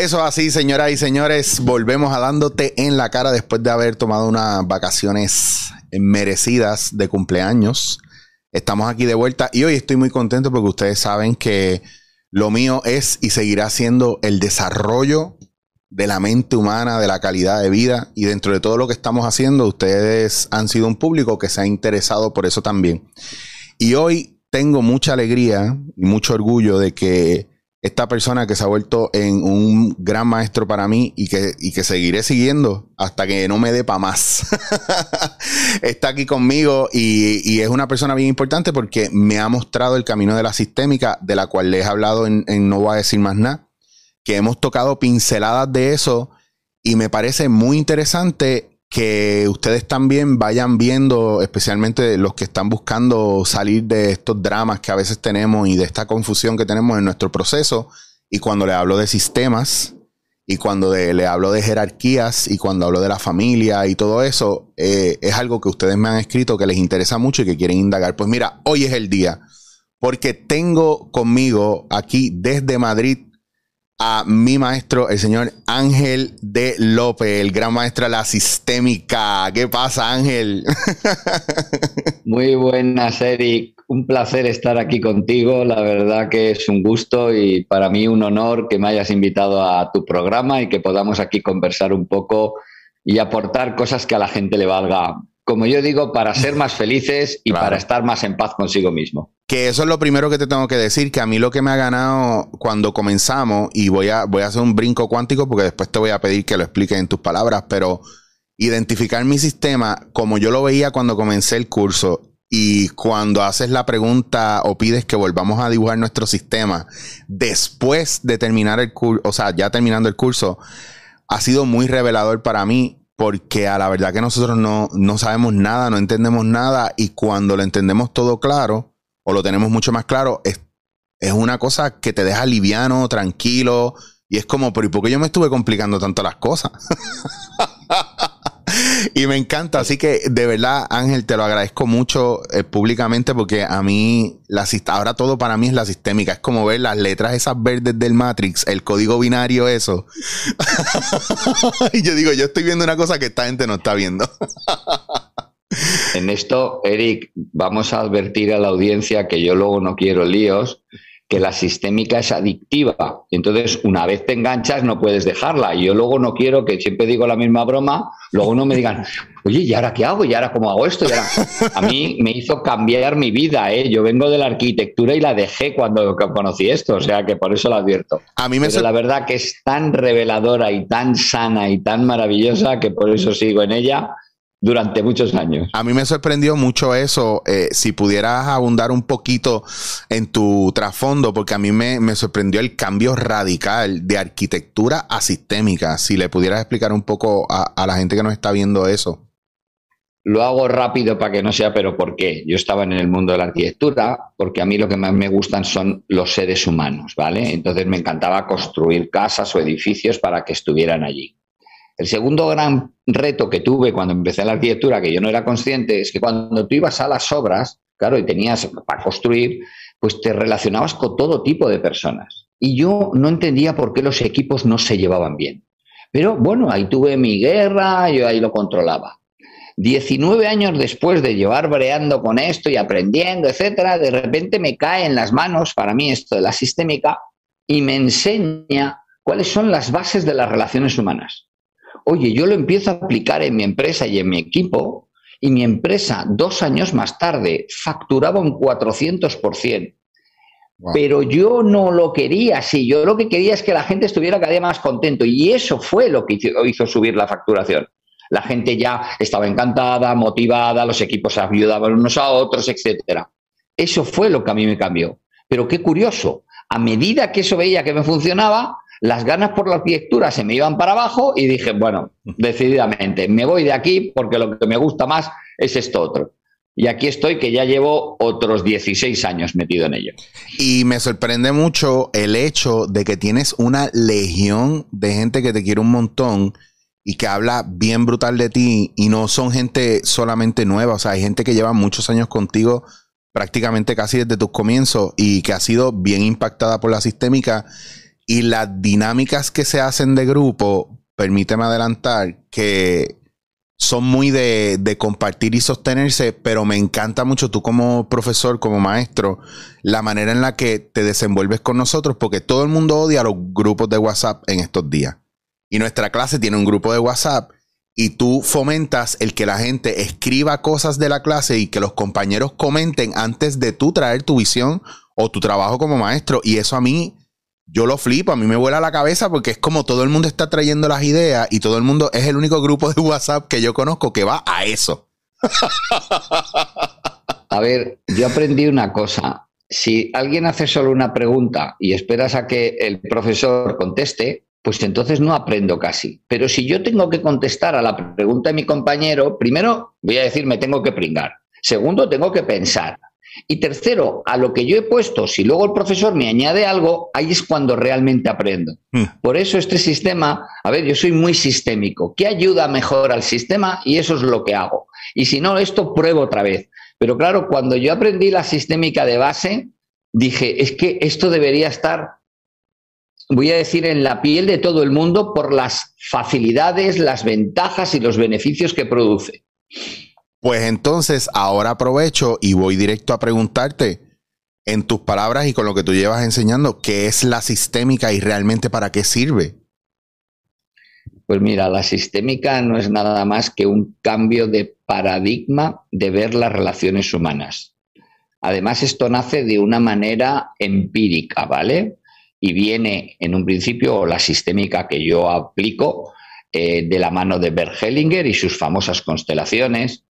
Eso así, señoras y señores, volvemos a dándote en la cara después de haber tomado unas vacaciones merecidas de cumpleaños. Estamos aquí de vuelta y hoy estoy muy contento porque ustedes saben que lo mío es y seguirá siendo el desarrollo de la mente humana, de la calidad de vida y dentro de todo lo que estamos haciendo, ustedes han sido un público que se ha interesado por eso también. Y hoy tengo mucha alegría y mucho orgullo de que esta persona que se ha vuelto en un gran maestro para mí y que, que seguiré siguiendo hasta que no me dé para más. Está aquí conmigo y, es una persona bien importante porque me ha mostrado el camino de la sistémica, de la cual les he hablado en, en No voy a decir más nada, que hemos tocado pinceladas de eso y me parece muy interesante que ustedes también vayan viendo, especialmente los que están buscando salir de estos dramas que a veces tenemos y de esta confusión que tenemos en nuestro proceso. Y cuando le hablo de sistemas, y cuando le hablo de jerarquías, y cuando hablo de la familia y todo eso, eh, es algo que ustedes me han escrito que les interesa mucho y que quieren indagar. Pues mira, hoy es el día, porque tengo conmigo aquí desde Madrid a mi maestro, el señor Ángel de López, el gran maestro de la sistémica. ¿Qué pasa, Ángel? Muy buenas, Eric. Un placer estar aquí contigo. La verdad que es un gusto y para mí un honor que me hayas invitado a tu programa y que podamos aquí conversar un poco y aportar cosas que a la gente le valga como yo digo, para ser más felices y para estar más en paz consigo mismo. Que eso es lo primero que te tengo que decir, que a mí lo que me ha ganado cuando comenzamos, y voy a, voy a hacer un brinco cuántico porque después te voy a pedir que lo expliques en tus palabras, pero identificar mi sistema como yo lo veía cuando comencé el curso y cuando haces la pregunta o pides que volvamos a dibujar nuestro sistema después de terminar el curso, o sea, ya terminando el curso, ha sido muy revelador para mí porque a la verdad que nosotros no, sabemos nada, no entendemos nada y cuando lo entendemos todo claro o lo tenemos mucho más claro, es, es una cosa que te deja liviano, tranquilo y es como, pero ¿y por qué yo me estuve complicando tanto las cosas? y me encanta, así que de verdad, Ángel, te lo agradezco mucho eh, públicamente porque a mí, la, ahora todo para mí es la sistémica, es como ver las letras esas verdes del Matrix, el código binario, eso. y yo digo, yo estoy viendo una cosa que esta gente no está viendo. en esto, Eric, vamos a advertir a la audiencia que yo luego no quiero líos que la sistémica es adictiva. Entonces, una vez te enganchas, no puedes dejarla. Y yo luego no quiero que siempre digo la misma broma, luego no me digan, oye, ¿y ahora qué hago? ¿Y ahora cómo hago esto? A mí me hizo cambiar mi vida, ¿eh? Yo vengo de la arquitectura y la dejé cuando conocí esto, o sea que por eso la advierto. A mí me Pero la verdad que es tan reveladora y tan sana y tan maravillosa que por eso sigo en ella durante muchos años. A mí me sorprendió mucho eso. Eh, si pudieras abundar un poquito en tu trasfondo, porque a mí me, sorprendió el cambio radical de arquitectura a sistémica. Si le pudieras explicar un poco a, a la gente que nos está viendo eso. Lo hago rápido para que no sea, pero ¿por qué? Yo estaba en el mundo de la arquitectura porque a mí lo que más me gustan son los seres humanos, ¿vale? Entonces me encantaba construir casas o edificios para que estuvieran allí. El segundo gran reto que tuve cuando empecé la arquitectura, que yo no era consciente, es que cuando tú ibas a las obras, claro, y tenías para construir, pues te relacionabas con todo tipo de personas. Y yo no entendía por qué los equipos no se llevaban bien. Pero bueno, ahí tuve mi guerra, yo ahí lo controlaba. 19 años después de llevar breando con esto y aprendiendo, etcétera, de repente me cae en las manos para mí esto de la sistémica y me enseña cuáles son las bases de las relaciones humanas. Oye, yo lo empiezo a aplicar en mi empresa y en mi equipo y mi empresa dos años más tarde facturaba un 400%. Pero yo no lo quería así, yo lo que quería es que la gente estuviera cada día más contento y eso fue lo que hizo, subir la facturación. La gente ya estaba encantada, motivada, los equipos se ayudaban unos a otros, etc. Eso fue lo que a mí me cambió. Pero qué curioso, a medida que eso veía que me funcionaba, las ganas por la arquitectura se me iban para abajo y dije, bueno, decididamente, me voy de aquí porque lo que me gusta más es esto otro. Y aquí estoy, que ya llevo otros 16 años metido en ello. Y me sorprende mucho el hecho de que tienes una legión de gente que te quiere un montón y que habla bien brutal de ti y no son gente solamente nueva, o sea, hay gente que lleva muchos años contigo prácticamente casi desde tus comienzos y que ha sido bien impactada por la sistémica y las dinámicas que se hacen de grupo, permíteme adelantar, que son muy de, de, compartir y sostenerse, pero me encanta mucho tú como profesor, como maestro, la manera en la que te desenvuelves con nosotros, porque todo el mundo odia los grupos de WhatsApp en estos días. Y nuestra clase tiene un grupo de WhatsApp y tú fomentas el que la gente escriba cosas de la clase y que los compañeros comenten antes de tú traer tu visión o tu trabajo como maestro. Y eso a mí yo lo flipo, a mí me vuela la cabeza porque es como todo el mundo está trayendo las ideas y todo el mundo es el único grupo de WhatsApp que yo conozco que va a eso. A ver, yo aprendí una cosa. Si alguien hace solo una pregunta y esperas a que el profesor conteste, pues entonces no aprendo casi. Pero si yo tengo que contestar a la pregunta de mi compañero, primero voy a decir me tengo que pringar. Segundo, tengo que pensar. Y tercero, a lo que yo he puesto, si luego el profesor me añade algo, ahí es cuando realmente aprendo. Hmm. Por eso este sistema, a ver, yo soy muy sistémico. ¿Qué ayuda mejor al sistema? Y eso es lo que hago. Y si no, esto pruebo otra vez. Pero claro, cuando yo aprendí la sistémica de base, dije, es que esto debería estar, voy a decir, en la piel de todo el mundo por las facilidades, las ventajas y los beneficios que produce. Pues entonces ahora aprovecho y voy directo a preguntarte en tus palabras y con lo que tú llevas enseñando, ¿qué es la sistémica y realmente para qué sirve? Pues mira, la sistémica no es nada más que un cambio de paradigma de ver las relaciones humanas. Además, esto nace de una manera empírica, ¿vale? Y viene en un principio la sistémica que yo aplico eh, de la mano de Bert Hellinger y sus famosas constelaciones,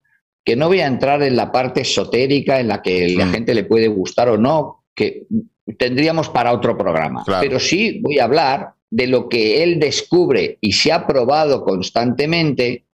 que no voy a entrar en la parte esotérica en la que la mm. gente le puede gustar o no, que tendríamos para otro programa. Pero sí voy a hablar de lo que él descubre y se ha probado constantemente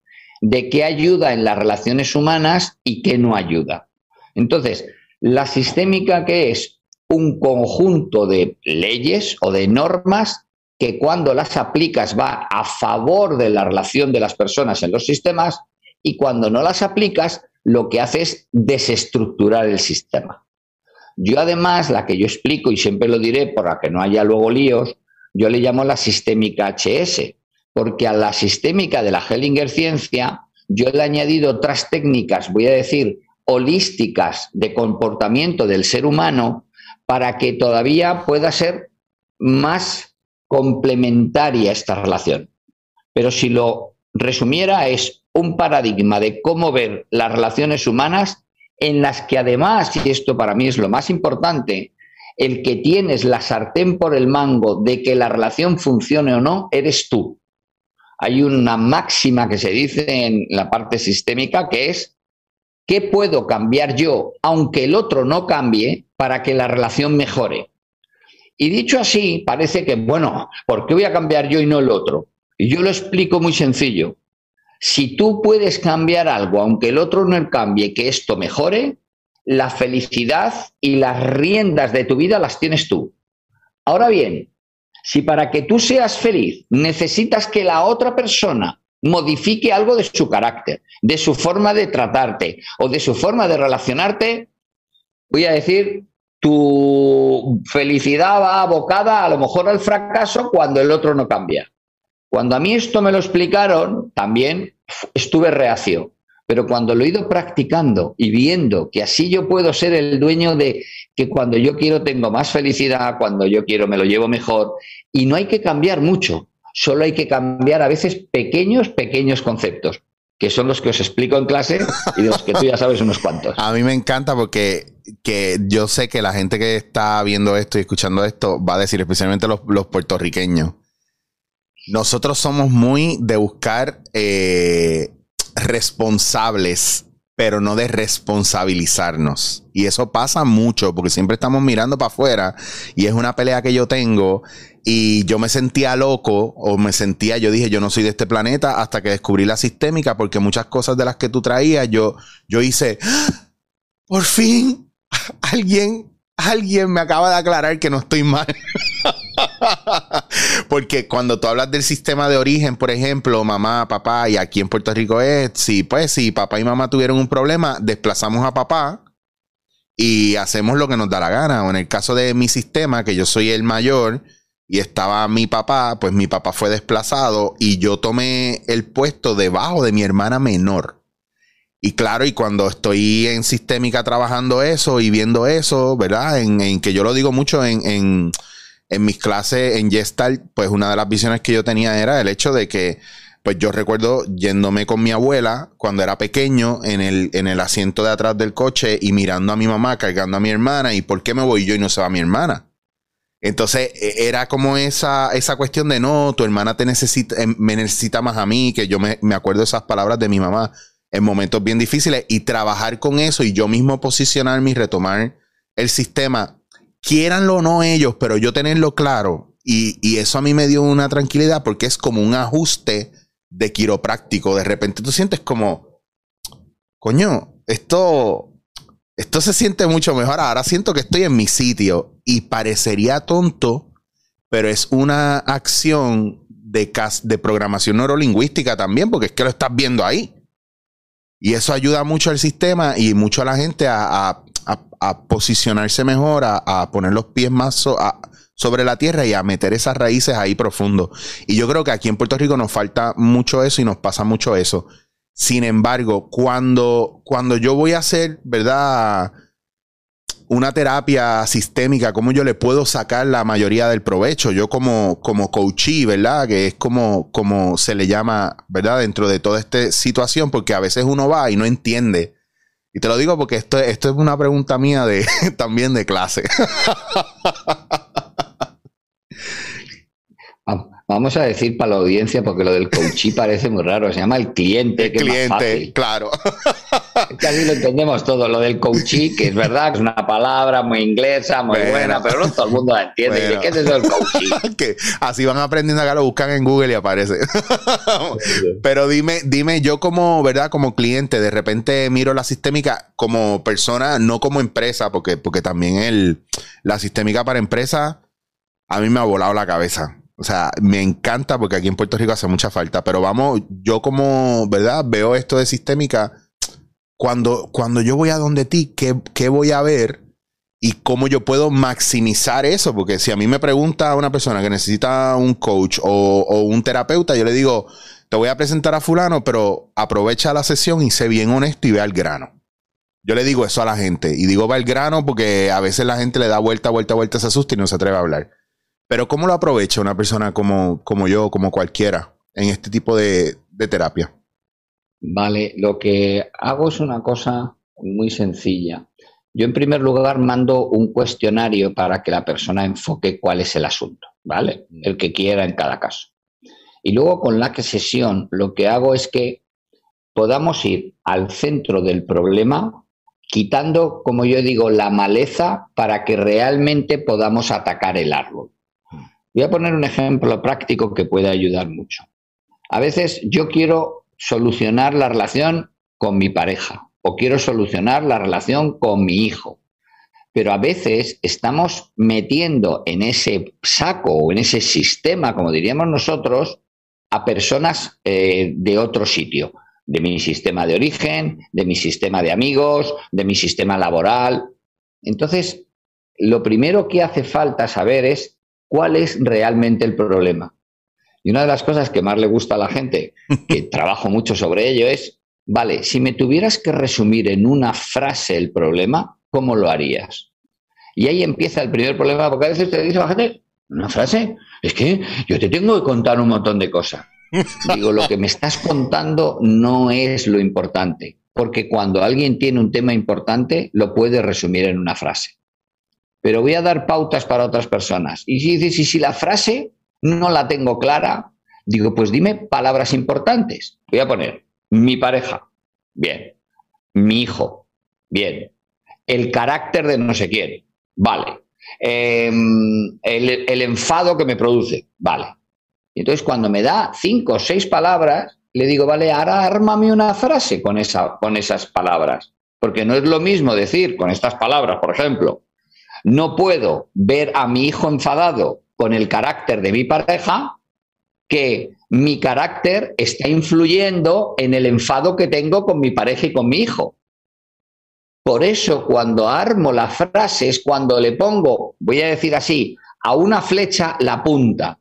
de qué ayuda en las relaciones humanas y qué no ayuda. Entonces, la sistémica que es un conjunto de leyes o de normas que cuando las aplicas va a favor de la relación de las personas en los sistemas y cuando no las aplicas, lo que hace es desestructurar el sistema. Yo además, la que yo explico y siempre lo diré para que no haya luego líos, yo le llamo la sistémica HS, porque a la sistémica de la Hellinger Ciencia yo le he añadido otras técnicas, voy a decir, holísticas de comportamiento del ser humano para que todavía pueda ser más complementaria esta relación. Pero si lo resumiera es un paradigma de cómo ver las relaciones humanas en las que además, y esto para mí es lo más importante, el que tienes la sartén por el mango de que la relación funcione o no, eres tú. Hay una máxima que se dice en la parte sistémica que es, ¿qué puedo cambiar yo, aunque el otro no cambie, para que la relación mejore? Y dicho así, parece que, bueno, ¿por qué voy a cambiar yo y no el otro? Y yo lo explico muy sencillo. Si tú puedes cambiar algo, aunque el otro no cambie, que esto mejore, la felicidad y las riendas de tu vida las tienes tú. Ahora bien, si para que tú seas feliz necesitas que la otra persona modifique algo de su carácter, de su forma de tratarte o de su forma de relacionarte, voy a decir, tu felicidad va abocada a lo mejor al fracaso cuando el otro no cambia. Cuando a mí esto me lo explicaron, también estuve reacio. Pero cuando lo he ido practicando y viendo que así yo puedo ser el dueño de que cuando yo quiero tengo más felicidad, cuando yo quiero me lo llevo mejor, y no hay que cambiar mucho, solo hay que cambiar a veces pequeños, pequeños conceptos, que son los que os explico en clase y de los que tú ya sabes unos cuantos. A mí me encanta porque que yo sé que la gente que está viendo esto y escuchando esto va a decir, especialmente los, los puertorriqueños, nosotros somos muy de buscar eh, responsables, pero no de responsabilizarnos. Y eso pasa mucho porque siempre estamos mirando para afuera y es una pelea que yo tengo y yo me sentía loco o me sentía, yo dije, yo no soy de este planeta hasta que descubrí la sistémica porque muchas cosas de las que tú traías, yo, yo hice, ¡Ah! por fin, alguien alguien me acaba de aclarar que no estoy mal. Porque cuando tú hablas del sistema de origen, por ejemplo, mamá, papá, y aquí en Puerto Rico es, sí, pues si papá y mamá tuvieron un problema, desplazamos a papá y hacemos lo que nos da la gana. O en el caso de mi sistema, que yo soy el mayor, y estaba mi papá, pues mi papá fue desplazado y yo tomé el puesto debajo de mi hermana menor. Y claro, y cuando estoy en sistémica trabajando eso y viendo eso, ¿verdad? En, que yo lo digo mucho en, en mis clases en Gestalt, pues una de las visiones que yo tenía era el hecho de que pues yo recuerdo yéndome con mi abuela cuando era pequeño en el, en el asiento de atrás del coche y mirando a mi mamá cargando a mi hermana y por qué me voy yo y no se va mi hermana. Entonces e, era como esa, esa cuestión de no, tu hermana te necesita, em, me necesita más a mí, que yo me, me acuerdo esas palabras de mi mamá en momentos bien difíciles y trabajar con eso y yo mismo posicionarme y retomar el sistema, quieranlo o no ellos, pero yo tenerlo claro y, y eso a mí me dio una tranquilidad porque es como un ajuste de quiropráctico, de repente tú sientes como, coño, esto, esto se siente mucho mejor. Ahora siento que estoy en mi sitio y parecería tonto, pero es una acción de, de programación neurolingüística también, porque es que lo estás viendo ahí. Y eso ayuda mucho al sistema y mucho a la gente a, posicionarse mejor, a, poner los pies más sobre la tierra y a meter esas raíces ahí profundo. Y yo creo que aquí en Puerto Rico nos falta mucho eso y nos pasa mucho eso. Sin embargo, cuando, cuando yo voy a hacer, ¿verdad? Una terapia sistémica, ¿cómo yo le puedo sacar la mayoría del provecho? Yo como, como coachee, ¿verdad? Que es como, como se le llama, ¿verdad? Dentro de toda esta situación, porque a veces uno va y no entiende. Y te lo digo porque esto, esto es una pregunta mía de, también de clase. Vamos a decir para la audiencia, porque lo del coachí parece muy raro, se llama el cliente. que cliente, claro. Es que así lo entendemos todo, lo del coachí, que es verdad, que es una palabra muy inglesa, muy buena, pero no todo el mundo la entiende. ¿Qué es eso del coachí? que así van aprendiendo acá, lo buscan en Google y aparece. pero dime, dime, yo como, ¿verdad? Como cliente, de repente miro la sistémica como persona, no como empresa, porque, porque también el, la sistémica para empresa a mí me ha volado la cabeza. O sea, me encanta porque aquí en Puerto Rico hace mucha falta. Pero vamos, yo como, ¿verdad? Veo esto de sistémica. Cuando, cuando yo voy a donde ti, ¿qué, ¿qué, voy a ver? Y cómo yo puedo maximizar eso. Porque si a mí me pregunta una persona que necesita un coach o, o un terapeuta, yo le digo, te voy a presentar a fulano, pero aprovecha la sesión y sé bien honesto y ve al grano. Yo le digo eso a la gente. Y digo va al grano porque a veces la gente le da vuelta, vuelta, vuelta, se asusta y no se atreve a hablar. Pero ¿cómo lo aprovecha una persona como, como yo, como cualquiera, en este tipo de, terapia? Vale, lo que hago es una cosa muy sencilla. Yo en primer lugar mando un cuestionario para que la persona enfoque cuál es el asunto, ¿vale? El que quiera en cada caso. Y luego con la sesión lo que hago es que podamos ir al centro del problema, quitando, como yo digo, la maleza para que realmente podamos atacar el árbol. Voy a poner un ejemplo práctico que puede ayudar mucho. A veces yo quiero solucionar la relación con mi pareja o quiero solucionar la relación con mi hijo. Pero a veces estamos metiendo en ese saco o en ese sistema, como diríamos nosotros, a personas eh, de otro sitio, de mi sistema de origen, de mi sistema de amigos, de mi sistema laboral. Entonces, lo primero que hace falta saber es cuál es realmente el problema. Y una de las cosas que más le gusta a la gente, que trabajo mucho sobre ello, es, vale, si me tuvieras que resumir en una frase el problema, ¿cómo lo harías? Y ahí empieza el primer problema, porque a veces te dice la gente, una frase, es que yo te tengo que contar un montón de cosas. Digo, lo que me estás contando no es lo importante, porque cuando alguien tiene un tema importante, lo puede resumir en una frase pero voy a dar pautas para otras personas. Y si dices, y si la frase no la tengo clara, digo, pues dime palabras importantes. Voy a poner mi pareja, bien, mi hijo, bien, el carácter de no sé quién, vale, em, el, enfado que me produce, vale. Y entonces cuando me da cinco o seis palabras, le digo, vale, ahora ármame una frase con, esa, con esas palabras. Porque no es lo mismo decir con estas palabras, por ejemplo, no puedo ver a mi hijo enfadado con el carácter de mi pareja que mi carácter está influyendo en el enfado que tengo con mi pareja y con mi hijo. Por eso cuando armo la frase es cuando le pongo, voy a decir así, a una flecha la punta.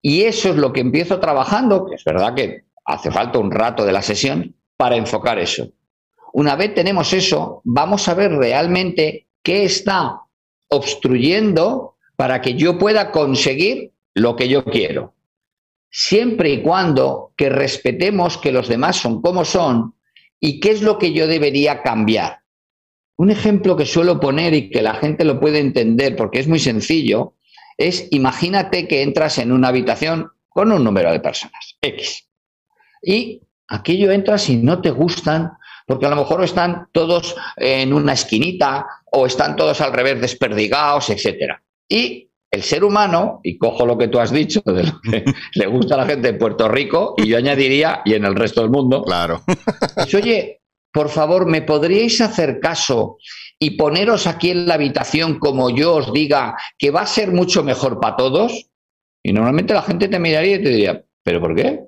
Y eso es lo que empiezo trabajando, que es verdad que hace falta un rato de la sesión para enfocar eso. Una vez tenemos eso, vamos a ver realmente qué está obstruyendo para que yo pueda conseguir lo que yo quiero. Siempre y cuando que respetemos que los demás son como son y qué es lo que yo debería cambiar. Un ejemplo que suelo poner y que la gente lo puede entender porque es muy sencillo es imagínate que entras en una habitación con un número de personas, X. Y aquello entras y no te gustan porque a lo mejor están todos en una esquinita o están todos al revés desperdigados, etc. Y el ser humano, y cojo lo que tú has dicho, de lo que le gusta a la gente en Puerto Rico, y yo añadiría, y en el resto del mundo, claro. Pues, oye, por favor, ¿me podríais hacer caso y poneros aquí en la habitación como yo os diga que va a ser mucho mejor para todos? Y normalmente la gente te miraría y te diría, ¿pero por qué?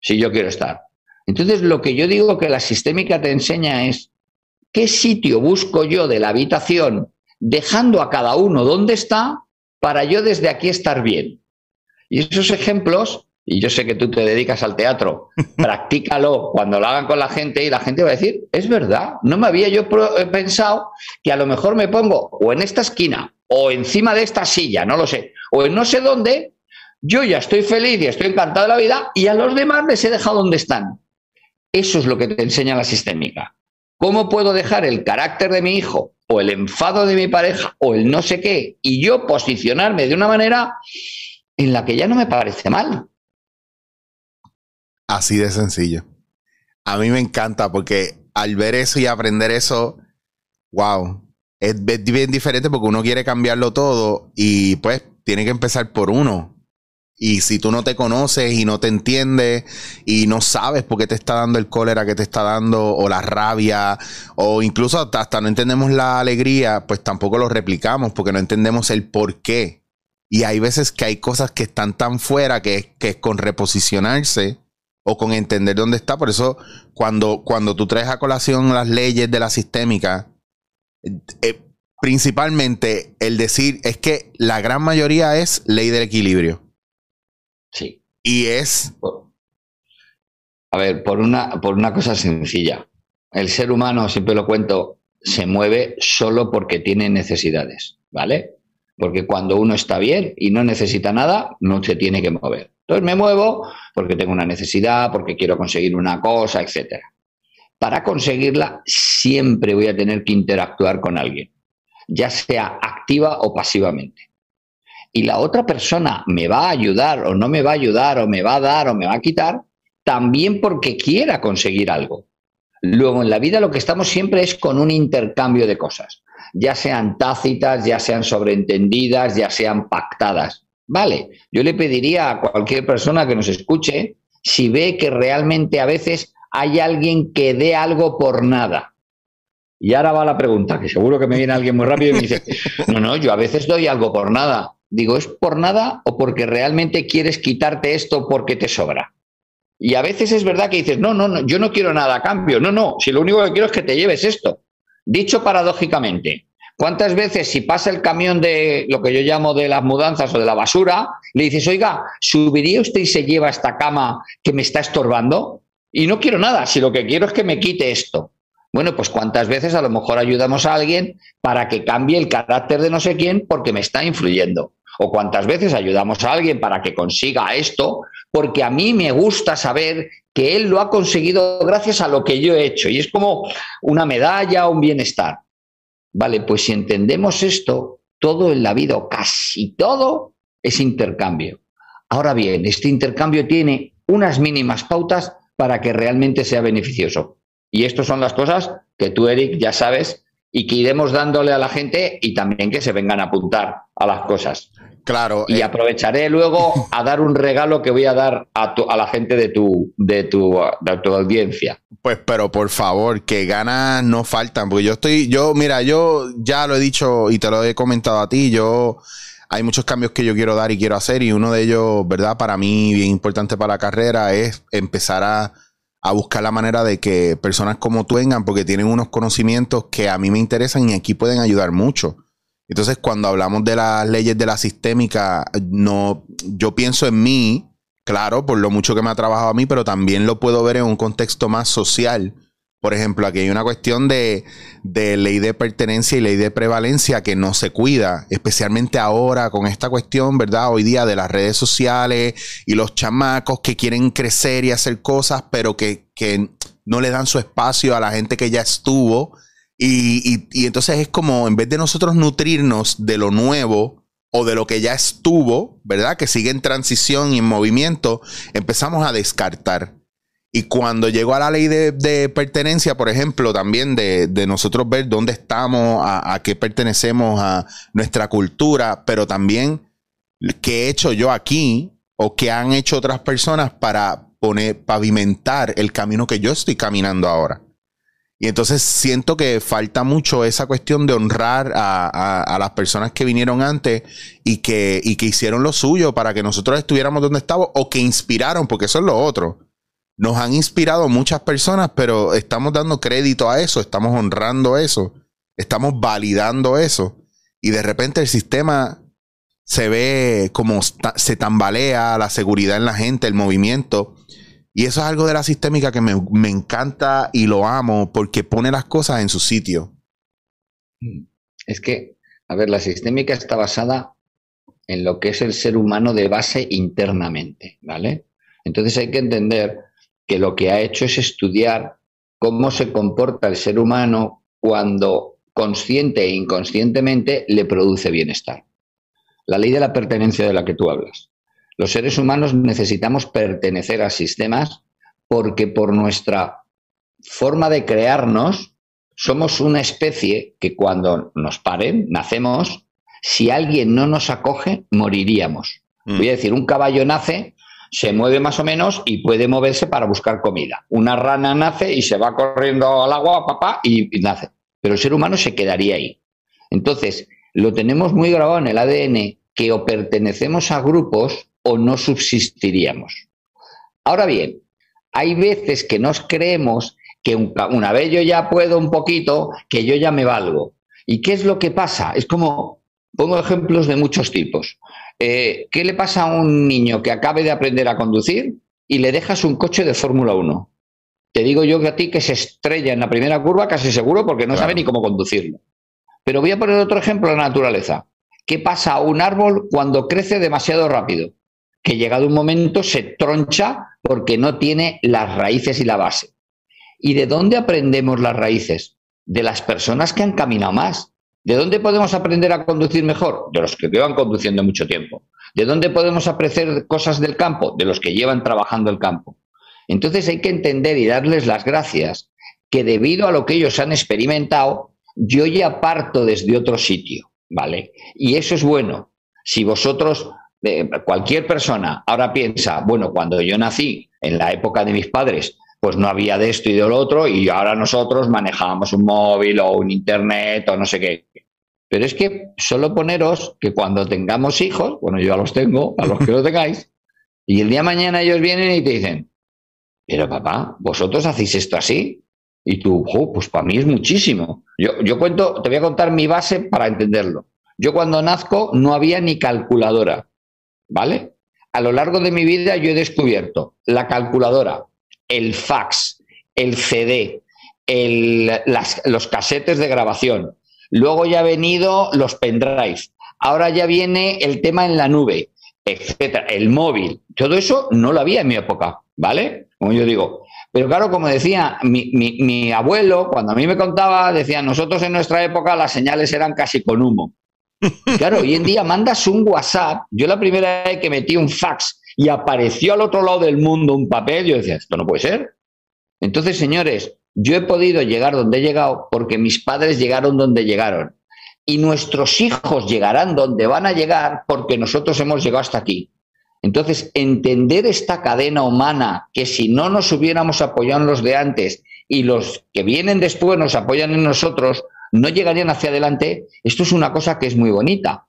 Si yo quiero estar. Entonces, lo que yo digo que la sistémica te enseña es qué sitio busco yo de la habitación, dejando a cada uno donde está, para yo desde aquí estar bien. Y esos ejemplos, y yo sé que tú te dedicas al teatro, practícalo cuando lo hagan con la gente y la gente va a decir, es verdad, no me había yo eh, pensado que a lo mejor me pongo o en esta esquina o encima de esta silla, no lo sé, o en no sé dónde, yo ya estoy feliz y estoy encantado de la vida y a los demás les he dejado donde están. Eso es lo que te enseña la sistémica. ¿Cómo puedo dejar el carácter de mi hijo o el enfado de mi pareja o el no sé qué y yo posicionarme de una manera en la que ya no me parece mal? Así de sencillo. A mí me encanta porque al ver eso y aprender eso, wow, es bien diferente porque uno quiere cambiarlo todo y pues tiene que empezar por uno. Y si tú no te conoces y no te entiendes y no sabes por qué te está dando el cólera que te está dando o la rabia o incluso hasta, no entendemos la alegría, pues tampoco lo replicamos porque no entendemos el por qué. Y hay veces que hay cosas que están tan fuera que, es con reposicionarse o con entender dónde está. Por eso cuando, cuando tú traes a colación las leyes de la sistémica, eh, principalmente el decir es que la gran mayoría es ley del equilibrio. Sí. Y es. A ver, por una, por una cosa sencilla. El ser humano, siempre lo cuento, se mueve solo porque tiene necesidades, ¿vale? Porque cuando uno está bien y no necesita nada, no se tiene que mover. Entonces me muevo porque tengo una necesidad, porque quiero conseguir una cosa, etc. Para conseguirla siempre voy a tener que interactuar con alguien, ya sea activa o pasivamente y la otra persona me va a ayudar o no me va a ayudar o me va a dar o me va a quitar, también porque quiera conseguir algo. Luego en la vida lo que estamos siempre es con un intercambio de cosas, ya sean tácitas, ya sean sobreentendidas, ya sean pactadas. Vale, yo le pediría a cualquier persona que nos escuche si ve que realmente a veces hay alguien que dé algo por nada. Y ahora va la pregunta, que seguro que me viene alguien muy rápido y me dice, no, no, yo a veces doy algo por nada. Digo, ¿es por nada o porque realmente quieres quitarte esto porque te sobra? Y a veces es verdad que dices, no, no, no, yo no quiero nada a cambio. No, no, si lo único que quiero es que te lleves esto. Dicho paradójicamente, ¿cuántas veces si pasa el camión de lo que yo llamo de las mudanzas o de la basura, le dices, oiga, ¿subiría usted y se lleva esta cama que me está estorbando? Y no quiero nada, si lo que quiero es que me quite esto. Bueno, pues cuántas veces a lo mejor ayudamos a alguien para que cambie el carácter de no sé quién porque me está influyendo o cuántas veces ayudamos a alguien para que consiga esto, porque a mí me gusta saber que él lo ha conseguido gracias a lo que yo he hecho. Y es como una medalla o un bienestar. Vale, pues si entendemos esto, todo en la vida, casi todo, es intercambio. Ahora bien, este intercambio tiene unas mínimas pautas para que realmente sea beneficioso. Y estas son las cosas que tú, Eric, ya sabes y que iremos dándole a la gente y también que se vengan a apuntar a las cosas. Claro. Y eh, aprovecharé luego a dar un regalo que voy a dar a, a la gente de tu, de, tu, de tu audiencia. Pues, pero por favor, que ganas no faltan, porque yo estoy, yo, mira, yo ya lo he dicho y te lo he comentado a ti, yo hay muchos cambios que yo quiero dar y quiero hacer y uno de ellos, ¿verdad? Para mí, bien importante para la carrera, es empezar a, a buscar la manera de que personas como tú vengan, porque tienen unos conocimientos que a mí me interesan y aquí pueden ayudar mucho. Entonces, cuando hablamos de las leyes de la sistémica, no, yo pienso en mí, claro, por lo mucho que me ha trabajado a mí, pero también lo puedo ver en un contexto más social por ejemplo, aquí hay una cuestión de, ley de pertenencia y ley de prevalencia que no se cuida, especialmente ahora con esta cuestión, ¿verdad? Hoy día de las redes sociales y los chamacos que quieren crecer y hacer cosas, pero que, no le dan su espacio a la gente que ya estuvo. Y, y entonces es como, en vez de nosotros nutrirnos de lo nuevo, o de lo que ya estuvo, ¿verdad? Que sigue en transición y en movimiento, empezamos a descartar. Y cuando llegó a la ley de, pertenencia, por ejemplo, también de, nosotros ver dónde estamos, a, qué pertenecemos, a nuestra cultura, pero también qué he hecho yo aquí o qué han hecho otras personas para poner, pavimentar el camino que yo estoy caminando ahora. Y entonces siento que falta mucho esa cuestión de honrar a, las personas que vinieron antes y que, y que hicieron lo suyo para que nosotros estuviéramos donde estamos o que inspiraron, porque eso es lo otro nos han inspirado muchas personas, pero estamos dando crédito a eso, estamos honrando eso, estamos validando eso. Y de repente el sistema se ve como se tambalea, la seguridad en la gente, el movimiento. Y eso es algo de la sistémica que me, me encanta y lo amo porque pone las cosas en su sitio. Es que, a ver, la sistémica está basada en lo que es el ser humano de base internamente, ¿vale? Entonces hay que entender que lo que ha hecho es estudiar cómo se comporta el ser humano cuando consciente e inconscientemente le produce bienestar. La ley de la pertenencia de la que tú hablas. Los seres humanos necesitamos pertenecer a sistemas porque por nuestra forma de crearnos somos una especie que cuando nos paren, nacemos, si alguien no nos acoge, moriríamos. Mm. Voy a decir, un caballo nace se mueve más o menos y puede moverse para buscar comida. Una rana nace y se va corriendo al agua, papá, y, nace. Pero el ser humano se quedaría ahí. Entonces, lo tenemos muy grabado en el ADN que o pertenecemos a grupos o no subsistiríamos. Ahora bien, hay veces que nos creemos que una vez yo ya puedo un poquito, que yo ya me valgo. ¿Y qué es lo que pasa? Es como, pongo ejemplos de muchos tipos. Eh, ¿Qué le pasa a un niño que acabe de aprender a conducir y le dejas un coche de Fórmula 1? Te digo yo que a ti que se estrella en la primera curva casi seguro porque no sabe ni cómo conducirlo. Pero voy a poner otro ejemplo en la naturaleza. ¿Qué pasa a un árbol cuando crece demasiado rápido? Que llegado un momento se troncha porque no tiene las raíces y la base. ¿Y de dónde aprendemos las raíces? De las personas que han caminado más, ¿De dónde podemos aprender a conducir mejor? De los que llevan conduciendo mucho tiempo. ¿De dónde podemos aprender cosas del campo? De los que llevan trabajando el campo. Entonces hay que entender y darles las gracias que debido a lo que ellos han experimentado, yo ya parto desde otro sitio, ¿vale? Y eso es bueno. Si vosotros, eh, cualquier persona ahora piensa, bueno, cuando yo nací, en la época de mis padres, pues no había de esto y de lo otro y ahora nosotros manejábamos un móvil o un internet o no sé qué. Pero es que solo poneros que cuando tengamos hijos, bueno, yo ya los tengo, a los que lo tengáis, y el día de mañana ellos vienen y te dicen, pero papá, vosotros hacéis esto así. Y tú, pues para mí es muchísimo. Yo, yo cuento, te voy a contar mi base para entenderlo. Yo cuando nazco no había ni calculadora, ¿vale? A lo largo de mi vida yo he descubierto la calculadora, el fax, el CD, los casetes de grabación. Luego ya ha venido los pendrive. Ahora ya viene el tema en la nube, etcétera, el móvil. Todo eso no lo había en mi época, ¿vale? Como yo digo. Pero claro, como decía mi, mi abuelo, cuando a mí me contaba, decía, nosotros en nuestra época las señales eran casi con humo. Claro, hoy en día mandas un WhatsApp. Yo la primera vez que metí un fax y apareció al otro lado del mundo un papel, yo decía, esto no puede ser. Entonces, señores, yo he podido llegar donde he llegado porque mis padres llegaron donde llegaron. Y nuestros hijos llegarán donde van a llegar porque nosotros hemos llegado hasta aquí. Entonces, entender esta cadena humana que si no nos hubiéramos apoyado en los de antes y los que vienen después nos apoyan en nosotros, no llegarían hacia adelante, esto es una cosa que es muy bonita.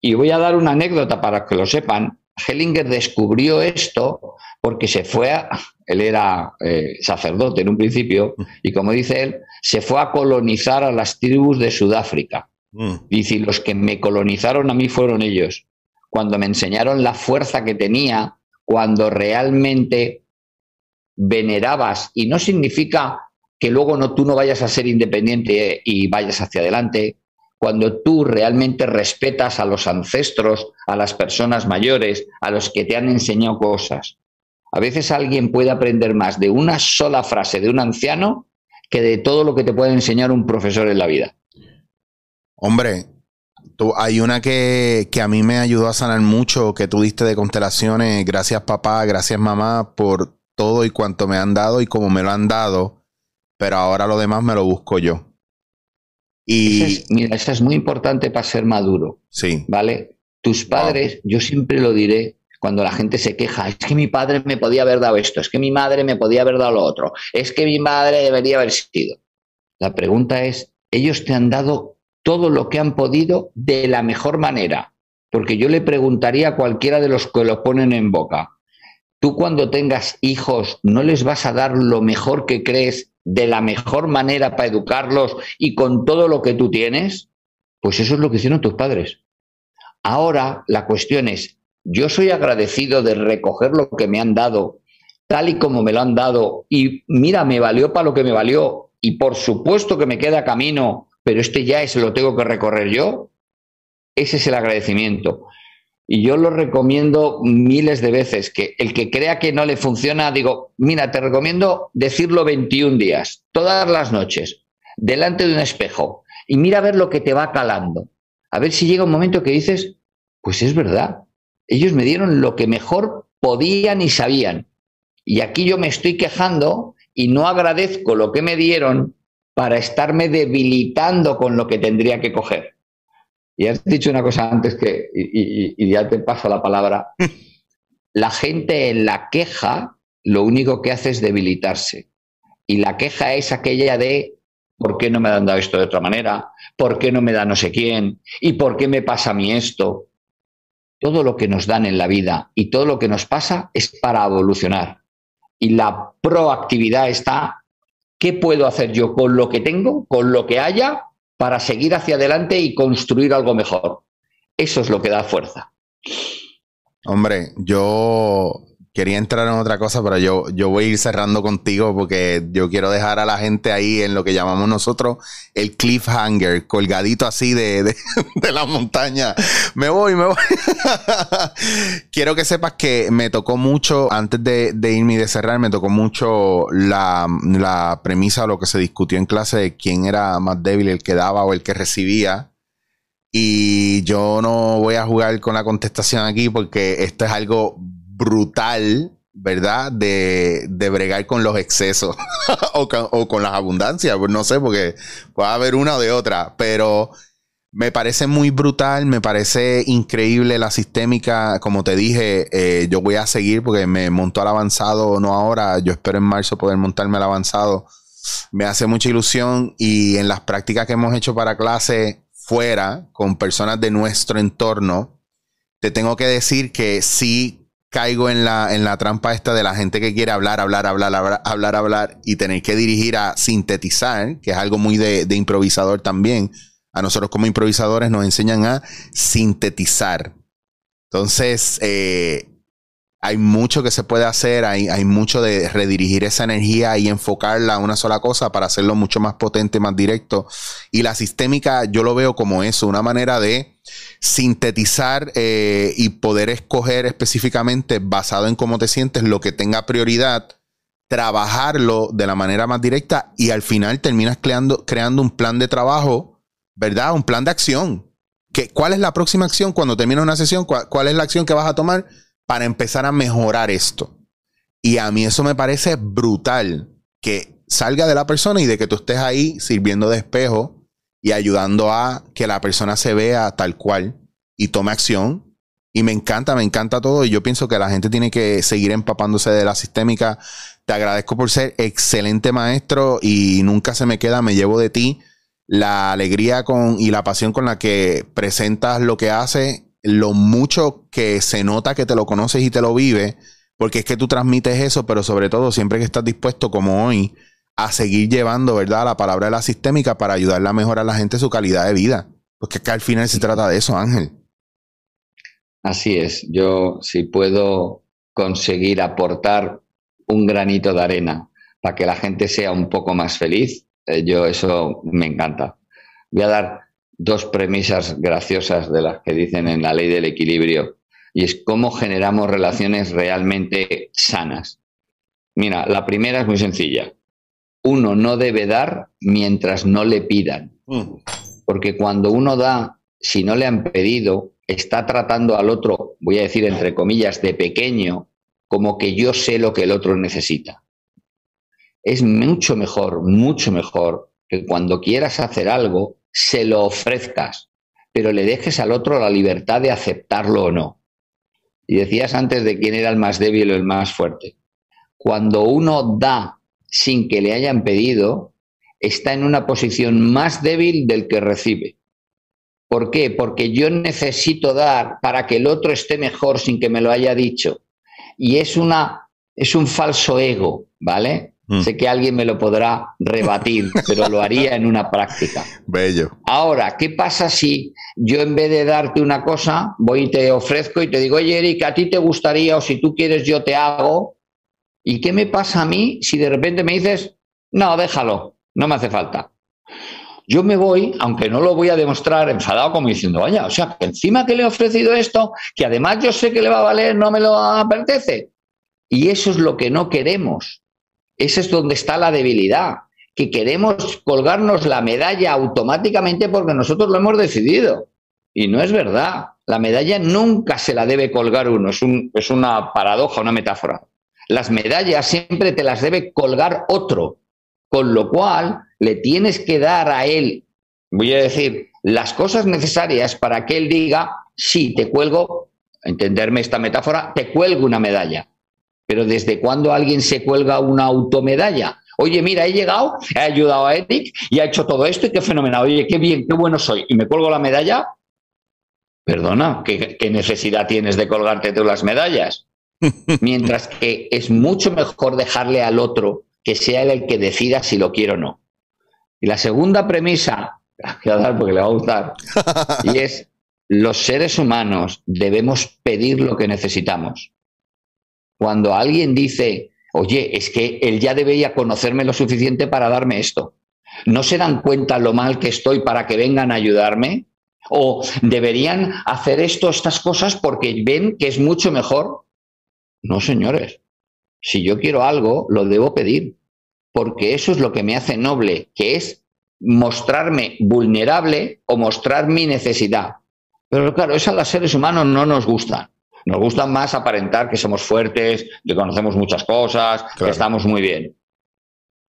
Y voy a dar una anécdota para que lo sepan. Hellinger descubrió esto porque se fue a, él era eh, sacerdote en un principio, y como dice él, se fue a colonizar a las tribus de Sudáfrica. Mm. Dice, los que me colonizaron a mí fueron ellos. Cuando me enseñaron la fuerza que tenía, cuando realmente venerabas, y no significa que luego no, tú no vayas a ser independiente y vayas hacia adelante, cuando tú realmente respetas a los ancestros, a las personas mayores, a los que te han enseñado cosas. A veces alguien puede aprender más de una sola frase de un anciano que de todo lo que te puede enseñar un profesor en la vida. Hombre, tú, hay una que, que, a mí me ayudó a sanar mucho, que tú diste de constelaciones. Gracias papá, gracias mamá por todo y cuanto me han dado y como me lo han dado. Pero ahora lo demás me lo busco yo. Y mira, eso es muy importante para ser maduro. Sí. ¿Vale? Tus padres, yo siempre lo diré, cuando la gente se queja, es que mi padre me podía haber dado esto, es que mi madre me podía haber dado lo otro, es que mi madre debería haber sido. La pregunta es, ellos te han dado todo lo que han podido de la mejor manera, porque yo le preguntaría a cualquiera de los que lo ponen en boca, tú cuando tengas hijos, ¿no les vas a dar lo mejor que crees de la mejor manera para educarlos y con todo lo que tú tienes? Pues eso es lo que hicieron tus padres. Ahora la cuestión es, yo soy agradecido de recoger lo que me han dado, tal y como me lo han dado, y mira, me valió para lo que me valió, y por supuesto que me queda camino, pero este ya es lo tengo que recorrer yo. Ese es el agradecimiento. Y yo lo recomiendo miles de veces, que el que crea que no le funciona, digo, mira, te recomiendo decirlo 21 días, todas las noches, delante de un espejo, y mira a ver lo que te va calando. A ver si llega un momento que dices, pues es verdad, ellos me dieron lo que mejor podían y sabían. Y aquí yo me estoy quejando y no agradezco lo que me dieron para estarme debilitando con lo que tendría que coger. Y has dicho una cosa antes que, y, ya te paso la palabra, la gente en la queja lo único que hace es debilitarse. Y la queja es aquella de, ¿por qué no me han dado esto de otra manera? ¿Por qué no me da no sé quién? ¿Y por qué me pasa a mí esto? Todo lo que nos dan en la vida y todo lo que nos pasa es para evolucionar. Y la proactividad está, ¿qué puedo hacer yo con lo que tengo, con lo que haya, para seguir hacia adelante y construir algo mejor? Eso es lo que da fuerza. Hombre, yo quería entrar en otra cosa, pero yo, yo voy a ir cerrando contigo porque yo quiero dejar a la gente ahí en lo que llamamos nosotros el cliffhanger, colgadito así de, de, la montaña. Me voy, me voy. quiero que sepas que me tocó mucho, antes de, de irme y de cerrar, me tocó mucho la, la premisa o lo que se discutió en clase de quién era más débil, el que daba o el que recibía. Y yo no voy a jugar con la contestación aquí porque esto es algo brutal, ¿verdad? De, de bregar con los excesos o, con, las abundancias, pues no sé, porque puede haber una o de otra, pero me parece muy brutal, me parece increíble la sistémica, como te dije, eh, yo voy a seguir porque me montó al avanzado, no ahora, yo espero en marzo poder montarme al avanzado, me hace mucha ilusión y en las prácticas que hemos hecho para clase fuera, con personas de nuestro entorno, te tengo que decir que sí caigo en la, en la trampa esta de la gente que quiere hablar, hablar, hablar, hablar, hablar, hablar y tener que dirigir a sintetizar, que es algo muy de, improvisador también. A nosotros como improvisadores nos enseñan a sintetizar. Entonces, eh, hay mucho que se puede hacer, hay, hay, mucho de redirigir esa energía y enfocarla a una sola cosa para hacerlo mucho más potente, más directo. Y la sistémica yo lo veo como eso, una manera de sintetizar eh, y poder escoger específicamente basado en cómo te sientes lo que tenga prioridad, trabajarlo de la manera más directa y al final terminas creando, creando un plan de trabajo, ¿verdad? Un plan de acción. ¿Qué, ¿Cuál es la próxima acción cuando termina una sesión? ¿Cuál es la acción que vas a tomar? Para empezar a mejorar esto. Y a mí eso me parece brutal, que salga de la persona y de que tú estés ahí sirviendo de espejo y ayudando a que la persona se vea tal cual y tome acción. Y me encanta, me encanta todo. Y yo pienso que la gente tiene que seguir empapándose de la sistémica. Te agradezco por ser excelente maestro y nunca se me queda, me llevo de ti la alegría con, y la pasión con la que presentas lo que haces lo mucho que se nota que te lo conoces y te lo vives, porque es que tú transmites eso, pero sobre todo siempre que estás dispuesto, como hoy, a seguir llevando, ¿verdad?, la palabra de la sistémica para ayudarle a mejorar a la gente su calidad de vida. Porque acá al final se trata de eso, Ángel. Así es. Yo, si puedo conseguir aportar un granito de arena para que la gente sea un poco más feliz, eh, yo eso me encanta. Voy a dar dos premisas graciosas de las que dicen en la ley del equilibrio y es cómo generamos relaciones realmente sanas. Mira, la primera es muy sencilla. Uno no debe dar mientras no le pidan. Mm. Porque cuando uno da, si no le han pedido, está tratando al otro, voy a decir entre comillas, de pequeño, como que yo sé lo que el otro necesita. Es mucho mejor, mucho mejor que cuando quieras hacer algo, se lo ofrezcas, pero le dejes al otro la libertad de aceptarlo o no. Y decías antes de quién era el más débil o el más fuerte. Cuando uno da sin que le hayan pedido, está en una posición más débil del que recibe. ¿Por qué? Porque yo necesito dar para que el otro esté mejor sin que me lo haya dicho. Y es una es un falso ego, ¿vale? Mm. Sé que alguien me lo podrá rebatir, pero lo haría en una práctica. Bello. Ahora, ¿qué pasa si yo en vez de darte una cosa, voy y te ofrezco y te digo, oye, Eric, a ti te gustaría o si tú quieres yo te hago? ¿Y qué me pasa a mí si de repente me dices, no, déjalo, no me hace falta? Yo me voy, aunque no lo voy a demostrar, enfadado como diciendo, vaya, o sea, que encima que le he ofrecido esto, que además yo sé que le va a valer, no me lo apetece. Y eso es lo que no queremos. Ese es donde está la debilidad, que queremos colgarnos la medalla automáticamente porque nosotros lo hemos decidido. Y no es verdad. La medalla nunca se la debe colgar uno. Es, una paradoja, una metáfora. Las medallas siempre te las debe colgar otro. Con lo cual, le tienes que dar a él, voy a decir, las cosas necesarias para que él diga, sí, te cuelgo, entenderme esta metáfora, te cuelgo una medalla. Pero ¿desde cuándo alguien se cuelga una automedalla? Oye, mira, he llegado, he ayudado a Eric y ha hecho todo esto y qué fenomenal. Oye, qué bien, qué bueno soy. ¿Y me cuelgo la medalla? Perdona, ¿qué, qué necesidad tienes de colgarte tú las medallas? Mientras que es mucho mejor dejarle al otro que sea él el que decida si lo quiere o no. Y la segunda premisa, voy a dar porque le va a gustar, y es los seres humanos debemos pedir lo que necesitamos. Cuando alguien dice, oye, es que él ya debería conocerme lo suficiente para darme esto, ¿no se dan cuenta lo mal que estoy para que vengan a ayudarme? ¿O deberían hacer esto, estas cosas porque ven que es mucho mejor? No, señores. Si yo quiero algo, lo debo pedir, porque eso es lo que me hace noble, que es mostrarme vulnerable o mostrar mi necesidad. Pero claro, eso a los seres humanos no nos gusta. Nos gusta más aparentar que somos fuertes, que conocemos muchas cosas, que estamos muy bien.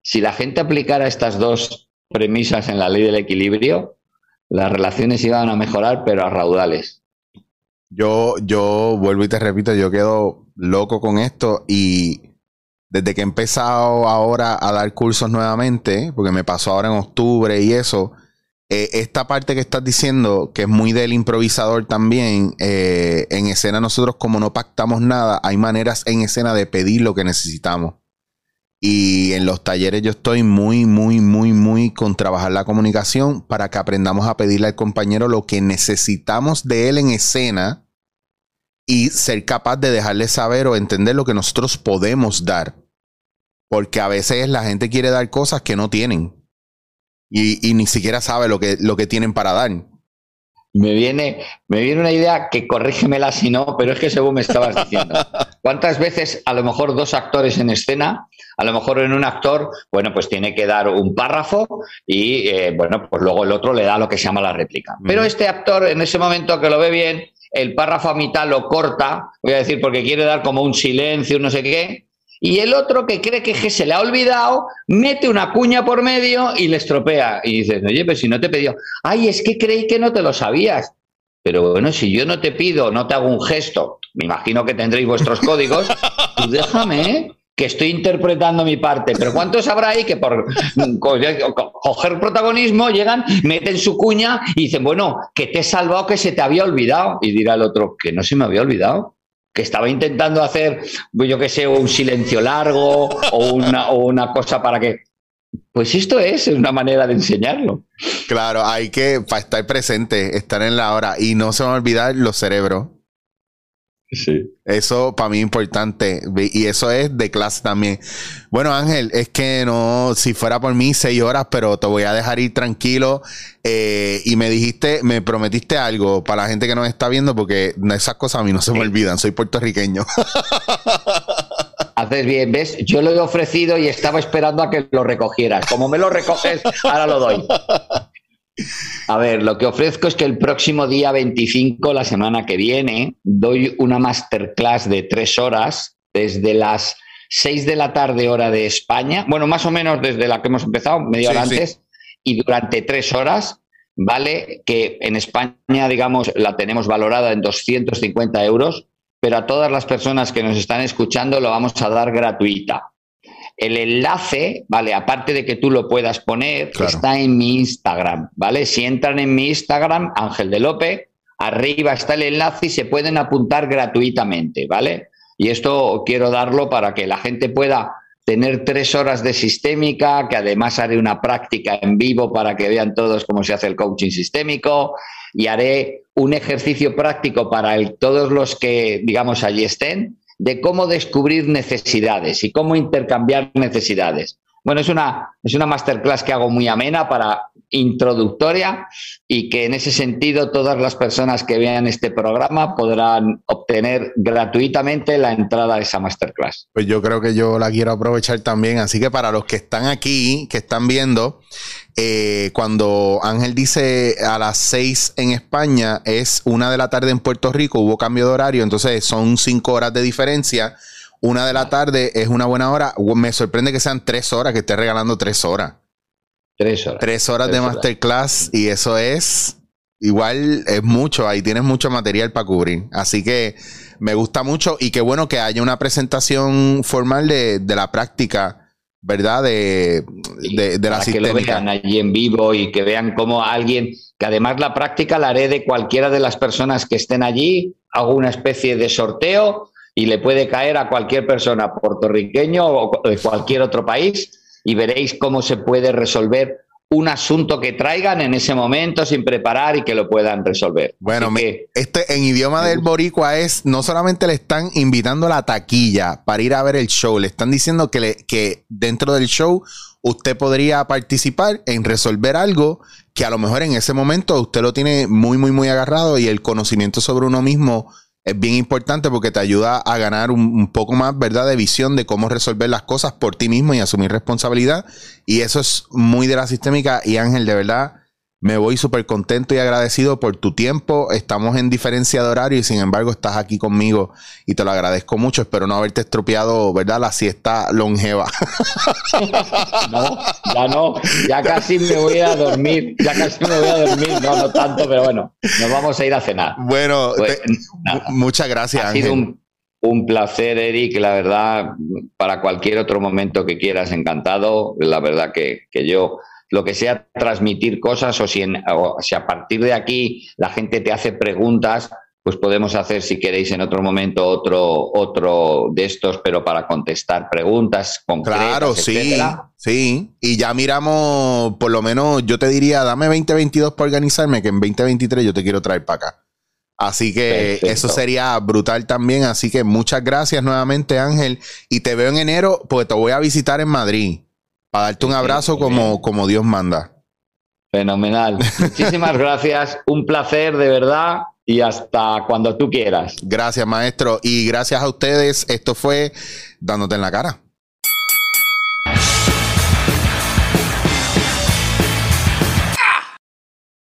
Si la gente aplicara estas dos premisas en la ley del equilibrio, las relaciones iban a mejorar, pero a raudales. Yo, yo vuelvo y te repito, yo quedo loco con esto y desde que he empezado ahora a dar cursos nuevamente, porque me pasó ahora en octubre y eso, eh, esta parte que estás diciendo, que es muy del improvisador también, eh, en escena nosotros como no pactamos nada, hay maneras en escena de pedir lo que necesitamos. Y en los talleres yo estoy muy, muy, muy, muy con trabajar la comunicación para que aprendamos a pedirle al compañero lo que necesitamos de él en escena y ser capaz de dejarle saber o entender lo que nosotros podemos dar. Porque a veces la gente quiere dar cosas que no tienen y, ni siquiera sabe lo que, lo que tienen para dar. Me viene, me viene una idea que corrígemela si no, pero es que según me estabas diciendo. ¿Cuántas veces a lo mejor dos actores en escena, a lo mejor en un actor, bueno, pues tiene que dar un párrafo y eh, bueno, pues luego el otro le da lo que se llama la réplica. Pero este actor en ese momento que lo ve bien, el párrafo a mitad lo corta, voy a decir porque quiere dar como un silencio, no sé qué, y el otro que cree que se le ha olvidado, mete una cuña por medio y le estropea. Y dices, oye, pero si no te pidió, ay, es que creí que no te lo sabías. Pero bueno, si yo no te pido, no te hago un gesto, me imagino que tendréis vuestros códigos, tú déjame, que estoy interpretando mi parte. Pero ¿cuántos habrá ahí que por coger protagonismo llegan, meten su cuña y dicen, bueno, que te he salvado, que se te había olvidado? Y dirá el otro, que no se me había olvidado que estaba intentando hacer, pues yo que sé, un silencio largo o una, o una cosa para que... Pues esto es una manera de enseñarlo. Claro, hay que, estar presente, estar en la hora y no se van a olvidar los cerebros. Sí. Eso para mí es importante. Y eso es de clase también. Bueno, Ángel, es que no, si fuera por mí, seis horas, pero te voy a dejar ir tranquilo. Eh, y me dijiste, me prometiste algo para la gente que nos está viendo, porque esas cosas a mí no se me olvidan. Soy puertorriqueño. Haces bien, ¿ves? Yo lo he ofrecido y estaba esperando a que lo recogieras. Como me lo recoges, ahora lo doy. A ver, lo que ofrezco es que el próximo día 25, la semana que viene, doy una masterclass de tres horas desde las 6 de la tarde hora de España, bueno, más o menos desde la que hemos empezado, media hora antes, y durante tres horas, ¿vale? Que en España, digamos, la tenemos valorada en 250 euros, pero a todas las personas que nos están escuchando lo vamos a dar gratuita. El enlace, ¿vale? Aparte de que tú lo puedas poner, está en mi Instagram, ¿vale? Si entran en mi Instagram, Ángel de Lope, arriba está el enlace y se pueden apuntar gratuitamente, ¿vale? Y esto quiero darlo para que la gente pueda tener tres horas de sistémica, que además haré una práctica en vivo para que vean todos cómo se hace el coaching sistémico y haré un ejercicio práctico para todos los que, digamos, allí estén de cómo descubrir necesidades y cómo intercambiar necesidades. Bueno, es una, es una masterclass que hago muy amena para introductoria y que en ese sentido todas las personas que vean este programa podrán obtener gratuitamente la entrada a esa masterclass. Pues yo creo que yo la quiero aprovechar también, así que para los que están aquí, que están viendo, eh, cuando Ángel dice a las seis en España, es una de la tarde en Puerto Rico, hubo cambio de horario, entonces son cinco horas de diferencia. Una de la tarde es una buena hora. Me sorprende que sean tres horas, que esté regalando tres horas. Tres horas. Tres horas de masterclass y eso es igual, es mucho. Ahí tienes mucho material para cubrir. Así que me gusta mucho y qué bueno que haya una presentación formal de, de la práctica ¿verdad? De, de, de la que lo vean allí en vivo y que vean cómo alguien, que además la práctica la haré de cualquiera de las personas que estén allí, hago una especie de sorteo y le puede caer a cualquier persona puertorriqueño o de cualquier otro país y veréis cómo se puede resolver un asunto que traigan en ese momento sin preparar y que lo puedan resolver. Bueno, este en idioma del boricua es no solamente le están invitando a la taquilla para ir a ver el show, le están diciendo que, le, que dentro del show usted podría participar en resolver algo que a lo mejor en ese momento usted lo tiene muy, muy, muy agarrado y el conocimiento sobre uno mismo es bien importante porque te ayuda a ganar un, poco más, ¿verdad?, de visión de cómo resolver las cosas por ti mismo y asumir responsabilidad. Y eso es muy de la sistémica. Y Ángel, de verdad, me voy súper contento y agradecido por tu tiempo. Estamos en diferencia de horario y sin embargo estás aquí conmigo y te lo agradezco mucho. Espero no haberte estropeado, ¿verdad? La siesta longeva. No, ya no. Ya casi me voy a dormir. Ya casi me voy a dormir. No, no tanto, pero bueno, nos vamos a ir a cenar. Bueno, pues, muchas gracias. Ha sido un, un placer, Eric. La verdad, para cualquier otro momento que quieras, encantado. La verdad que, que yo lo que sea transmitir cosas o si, si a partir de aquí la gente te hace preguntas, pues podemos hacer, si queréis, en otro momento otro, otro de estos, pero para contestar preguntas concretas. Claro, sí, sí. Y ya miramos, por lo menos, yo te diría, dame 2022 para organizarme, que en 2023 yo te quiero traer para acá. Así que eso sería brutal también. Así que muchas gracias nuevamente, Ángel. Y te veo en enero, pues te voy a visitar en Madrid para darte un abrazo como, como Dios manda. Fenomenal. Muchísimas gracias. Un placer, de verdad. Y hasta cuando tú quieras. Gracias, maestro. Y gracias a ustedes. Esto fue Dándote en la cara.